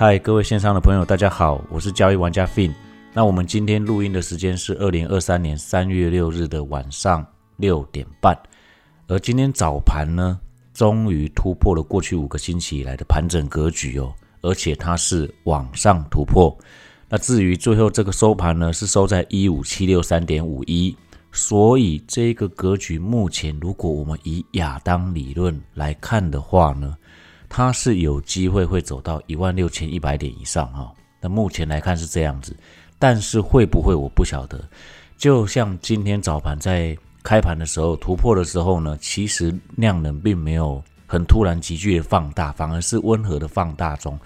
嗨，各位线上的朋友，大家好，我是交易玩家 Fin。那我们今天录音的时间是二零二三年三月六日的晚上六点半，而今天早盘呢，终于突破了过去五个星期以来的盘整格局哦，而且它是往上突破。那至于最后这个收盘呢，是收在一五七六三点五一，所以这个格局目前，如果我们以亚当理论来看的话呢，它是有机会会走到一万六千一百点以上哈。那目前来看是这样子。但是会不会我不晓得。就像今天早盘在开盘的时候突破的时候呢，其实量能并没有很突然急剧的放大，反而是温和的放大中。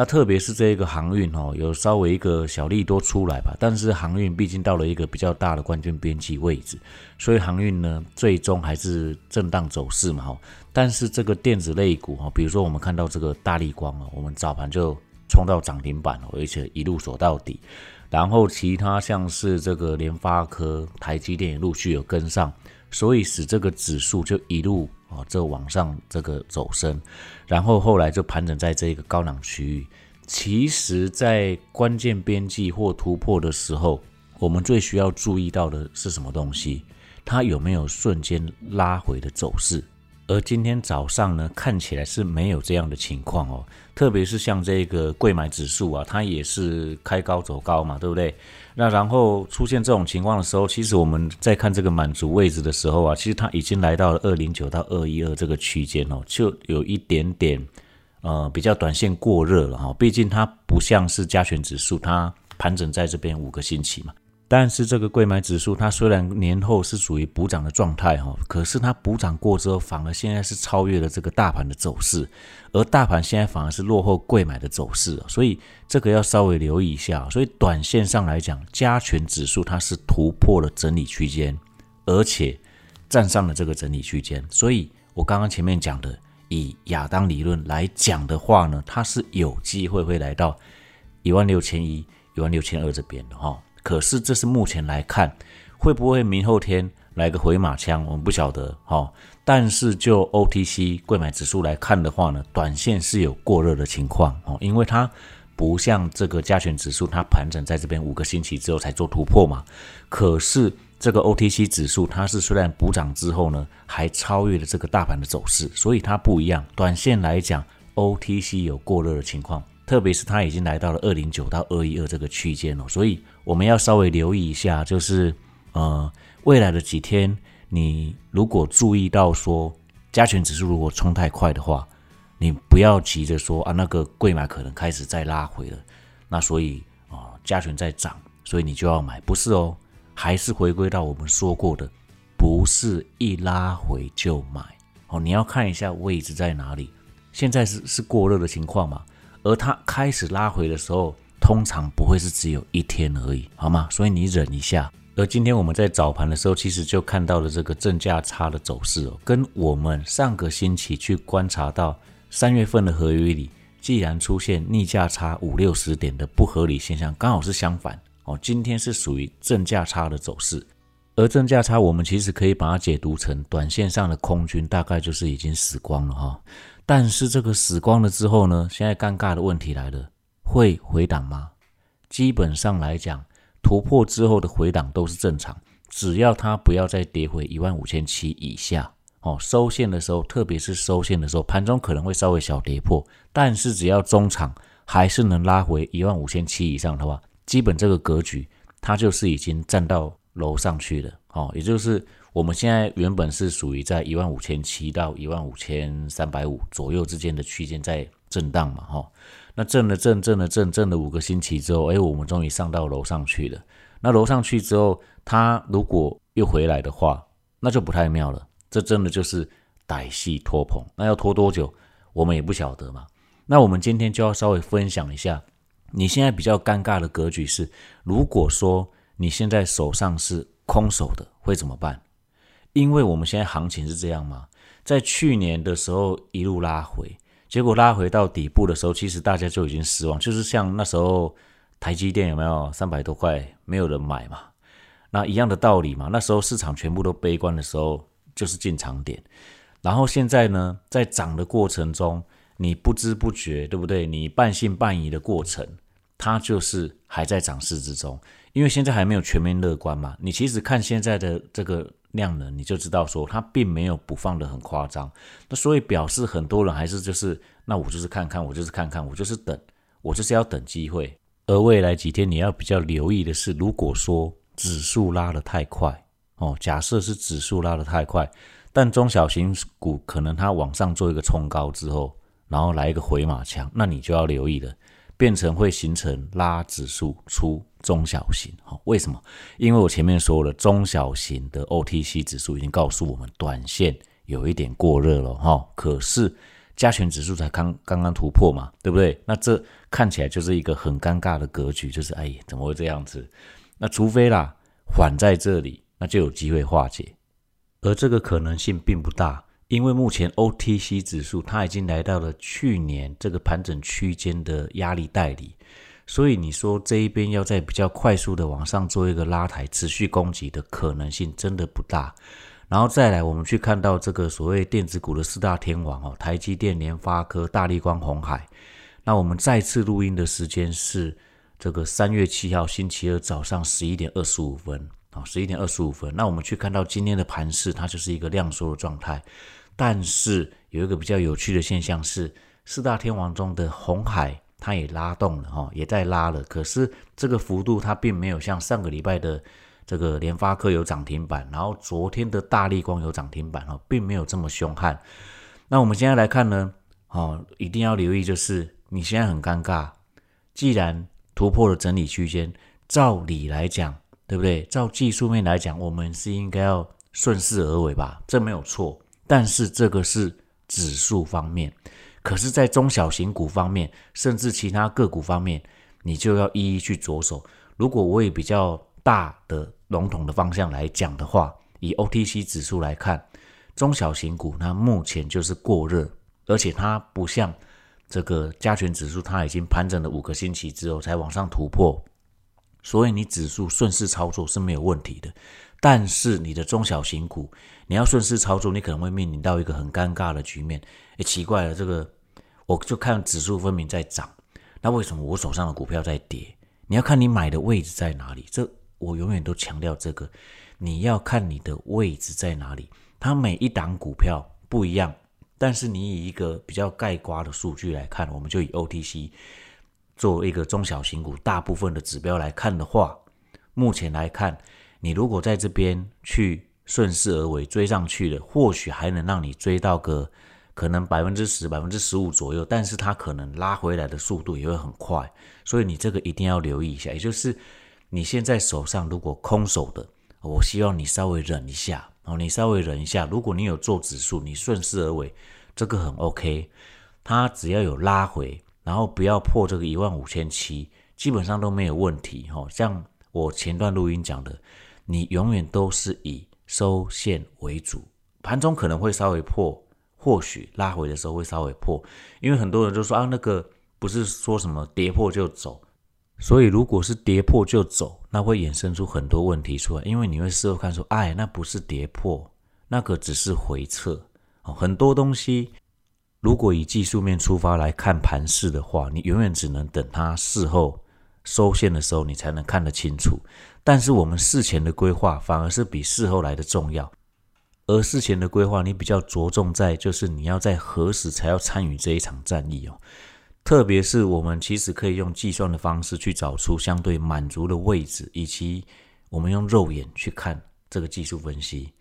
那特别是这个航运哦，有稍微一个小利多出来吧。但是航运毕竟到了一个比较大的冠军边际位置，所以航运呢最终还是震荡走势嘛哈。但是这个电子类股哈，比如说我们看到这个大力光啊，我们早盘就冲到涨停板了，而且一路锁到底。然后其他像是这个联发科、台积电也陆续有跟上，所以使这个指数就一路啊这往上这个走升，然后后来就盘整在这个高档区域。其实，在关键边际或突破的时候，我们最需要注意到的是什么东西？它有没有瞬间拉回的走势？而今天早上呢，看起来是没有这样的情况哦。特别是像这个贵买指数啊，它也是开高走高嘛，对不对？那然后出现这种情况的时候，其实我们在看这个满足位置的时候啊，其实它已经来到了二零九到二一二这个区间哦，就有一点点呃比较短线过热了哈。毕竟它不像是加权指数，它盘整在这边五个星期嘛。但是这个贵买指数，它虽然年后是属于补涨的状态哈，可是它补涨过之后，反而现在是超越了这个大盘的走势，而大盘现在反而是落后贵买的走势，所以这个要稍微留意一下。所以短线上来讲，加权指数它是突破了整理区间，而且站上了这个整理区间。所以我刚刚前面讲的，以亚当理论来讲的话呢，它是有机会会来到一万六千一、一万六千二这边的哈。可是这是目前来看，会不会明后天来个回马枪，我们不晓得哈。但是就 OTC 贵买指数来看的话呢，短线是有过热的情况哦，因为它不像这个加权指数，它盘整在这边五个星期之后才做突破嘛。可是这个 OTC 指数，它是虽然补涨之后呢，还超越了这个大盘的走势，所以它不一样。短线来讲，OTC 有过热的情况。特别是它已经来到了二零九到二一二这个区间了，所以我们要稍微留意一下，就是呃未来的几天，你如果注意到说加权指数如果冲太快的话，你不要急着说啊那个贵买可能开始再拉回了，那所以啊加权在涨，所以你就要买，不是哦，还是回归到我们说过的，不是一拉回就买哦，你要看一下位置在哪里，现在是是过热的情况嘛。而它开始拉回的时候，通常不会是只有一天而已，好吗？所以你忍一下。而今天我们在早盘的时候，其实就看到了这个正价差的走势哦，跟我们上个星期去观察到三月份的合约里，既然出现逆价差五六十点的不合理现象，刚好是相反哦。今天是属于正价差的走势，而正价差我们其实可以把它解读成短线上的空军大概就是已经死光了哈。但是这个死光了之后呢？现在尴尬的问题来了，会回档吗？基本上来讲，突破之后的回档都是正常，只要它不要再跌回一万五千七以下哦。收线的时候，特别是收线的时候，盘中可能会稍微小跌破，但是只要中场还是能拉回一万五千七以上的话，基本这个格局它就是已经站到楼上去了哦，也就是。我们现在原本是属于在一万五千七到一万五千三百五左右之间的区间在震荡嘛，哈，那震了震，震了震，震了五个星期之后，哎，我们终于上到楼上去了。那楼上去之后，它如果又回来的话，那就不太妙了。这真的就是歹戏拖棚，那要拖多久，我们也不晓得嘛。那我们今天就要稍微分享一下，你现在比较尴尬的格局是，如果说你现在手上是空手的，会怎么办？因为我们现在行情是这样嘛，在去年的时候一路拉回，结果拉回到底部的时候，其实大家就已经失望，就是像那时候台积电有没有三百多块没有人买嘛，那一样的道理嘛。那时候市场全部都悲观的时候，就是进场点。然后现在呢，在涨的过程中，你不知不觉，对不对？你半信半疑的过程，它就是还在涨势之中，因为现在还没有全面乐观嘛。你其实看现在的这个量能，你就知道说它并没有补放的很夸张。那所以表示很多人还是就是，那我就是看看，我就是看看，我就是等，我就是要等机会。而未来几天你要比较留意的是，如果说指数拉得太快哦，假设是指数拉得太快，但中小型股可能它往上做一个冲高之后。然后来一个回马枪，那你就要留意了，变成会形成拉指数出中小型。好，为什么？因为我前面说了，中小型的 OTC 指数已经告诉我们，短线有一点过热了哈。可是加权指数才刚刚刚突破嘛，对不对？那这看起来就是一个很尴尬的格局，就是哎，怎么会这样子？那除非啦，缓在这里，那就有机会化解，而这个可能性并不大。因为目前 OTC 指数它已经来到了去年这个盘整区间的压力带里，所以你说这一边要在比较快速的往上做一个拉抬，持续攻击的可能性真的不大。然后再来，我们去看到这个所谓电子股的四大天王哦，台积电、联发科、大力光、红海。那我们再次录音的时间是这个三月七号星期二早上十一点二十五分啊，十一点二十五分。那我们去看到今天的盘势，它就是一个量缩的状态。但是有一个比较有趣的现象是，四大天王中的红海，它也拉动了哈，也在拉了。可是这个幅度它并没有像上个礼拜的这个联发科有涨停板，然后昨天的大力光有涨停板哈，并没有这么凶悍。那我们现在来看呢，哦，一定要留意，就是你现在很尴尬。既然突破了整理区间，照理来讲，对不对？照技术面来讲，我们是应该要顺势而为吧？这没有错。但是这个是指数方面，可是，在中小型股方面，甚至其他个股方面，你就要一一去着手。如果我以比较大的笼统的方向来讲的话，以 OTC 指数来看，中小型股它目前就是过热，而且它不像这个加权指数，它已经盘整了五个星期之后才往上突破，所以你指数顺势操作是没有问题的。但是你的中小型股，你要顺势操作，你可能会面临到一个很尴尬的局面。哎，奇怪了，这个我就看指数分明在涨，那为什么我手上的股票在跌？你要看你买的位置在哪里。这我永远都强调这个，你要看你的位置在哪里。它每一档股票不一样，但是你以一个比较概括的数据来看，我们就以 OTC 作为一个中小型股大部分的指标来看的话，目前来看。你如果在这边去顺势而为追上去的，或许还能让你追到个可能百分之十、百分之十五左右，但是它可能拉回来的速度也会很快，所以你这个一定要留意一下。也就是你现在手上如果空手的，我希望你稍微忍一下哦，你稍微忍一下。如果你有做指数，你顺势而为，这个很 OK。它只要有拉回，然后不要破这个一万五千七，基本上都没有问题哈。像我前段录音讲的。你永远都是以收线为主，盘中可能会稍微破，或许拉回的时候会稍微破，因为很多人就说啊，那个不是说什么跌破就走，所以如果是跌破就走，那会衍生出很多问题出来，因为你会事后看说，哎，那不是跌破，那个只是回撤。哦。很多东西，如果以技术面出发来看盘势的话，你永远只能等它事后收线的时候，你才能看得清楚。但是我们事前的规划反而是比事后来的重要，而事前的规划你比较着重在就是你要在何时才要参与这一场战役哦，特别是我们其实可以用计算的方式去找出相对满足的位置，以及我们用肉眼去看这个技术分析，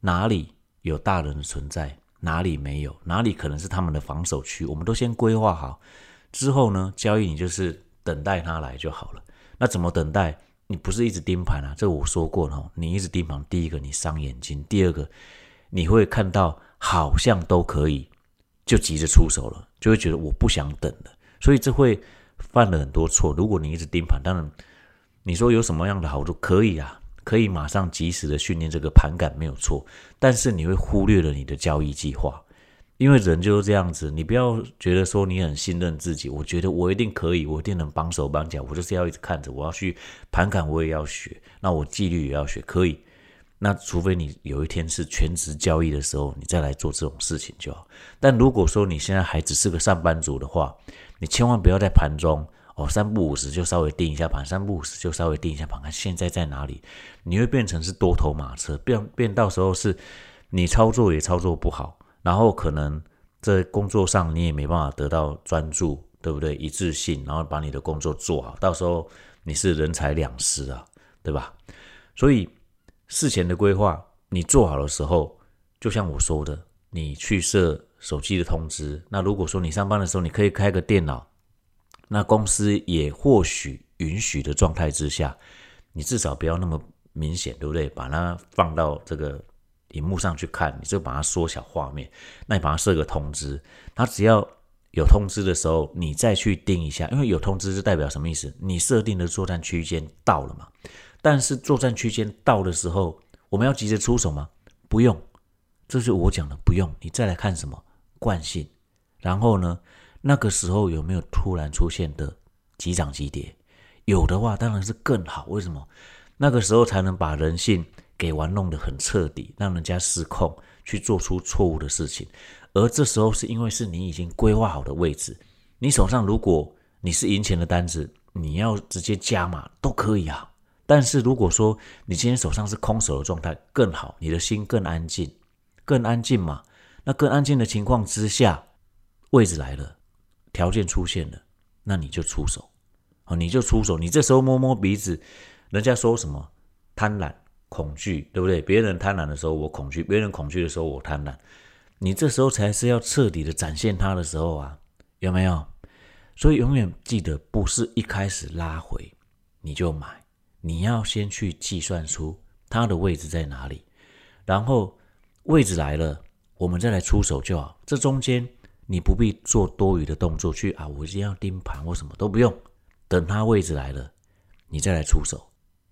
哪里有大人的存在，哪里没有，哪里可能是他们的防守区，我们都先规划好。之后呢，交易你就是等待它来就好了。那怎么等待？你不是一直盯盘啊？这我说过了，你一直盯盘，第一个你伤眼睛，第二个你会看到好像都可以，就急着出手了，就会觉得我不想等了，所以这会犯了很多错。如果你一直盯盘，当然你说有什么样的好处？可以啊，可以马上及时的训练这个盘感没有错，但是你会忽略了你的交易计划。因为人就是这样子，你不要觉得说你很信任自己，我觉得我一定可以，我一定能帮手帮脚，我就是要一直看着，我要去盘感，我也要学，那我纪律也要学，可以。那除非你有一天是全职交易的时候，你再来做这种事情就好。但如果说你现在还只是个上班族的话，你千万不要在盘中哦三不五时就稍微定一下盘，三不五时就稍微定一下盘，看现在在哪里，你会变成是多头马车，变变到时候是你操作也操作不好，然后可能在工作上你也没办法得到专注，对不对？一致性，然后把你的工作做好，到时候你是人财两失啊，对吧？所以。事前的规划，你做好的时候，就像我说的，你去设手机的通知。那如果说你上班的时候，你可以开个电脑，那公司也或许允许的状态之下，你至少不要那么明显，对不对？把它放到这个荧幕上去看，你就把它缩小画面。那你把它设个通知，它只要有通知的时候，你再去定一下，因为有通知是代表什么意思？你设定的作战区间到了嘛？但是作战区间到的时候，我们要急着出手吗？不用，这是我讲的，不用。你再来看什么惯性，然后呢，那个时候有没有突然出现的急涨急跌？有的话，当然是更好。为什么？那个时候才能把人性给玩弄得很彻底，让人家失控，去做出错误的事情。而这时候是因为是你已经规划好的位置，你手上如果你是赢钱的单子，你要直接加码都可以啊。但是如果说你今天手上是空手的状态更好，你的心更安静，更安静嘛？那更安静的情况之下，位置来了，条件出现了，那你就出手，哦，你就出手。你这时候摸摸鼻子，人家说什么贪婪、恐惧，对不对？别人贪婪的时候我恐惧，别人恐惧的时候我贪婪，你这时候才是要彻底的展现它的时候啊，有没有？所以永远记得，不是一开始拉回你就买。你要先去计算出它的位置在哪里，然后位置来了，我们再来出手就好。这中间你不必做多余的动作去啊，我一定要盯盘或什么都不用。等它位置来了，你再来出手。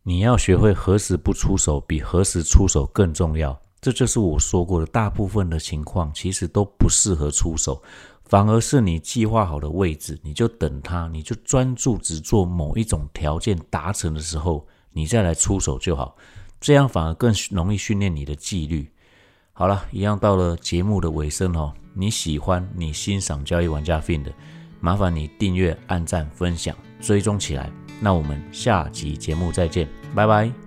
你要学会何时不出手，比何时出手更重要。这就是我说过的，大部分的情况其实都不适合出手。反而是你计划好的位置，你就等它，你就专注只做某一种条件达成的时候，你再来出手就好。这样反而更容易训练你的纪律。好了，一样到了节目的尾声哦。你喜欢、你欣赏交易玩家 Fin 的，麻烦你订阅、按赞、分享、追踪起来。那我们下集节目再见，拜拜。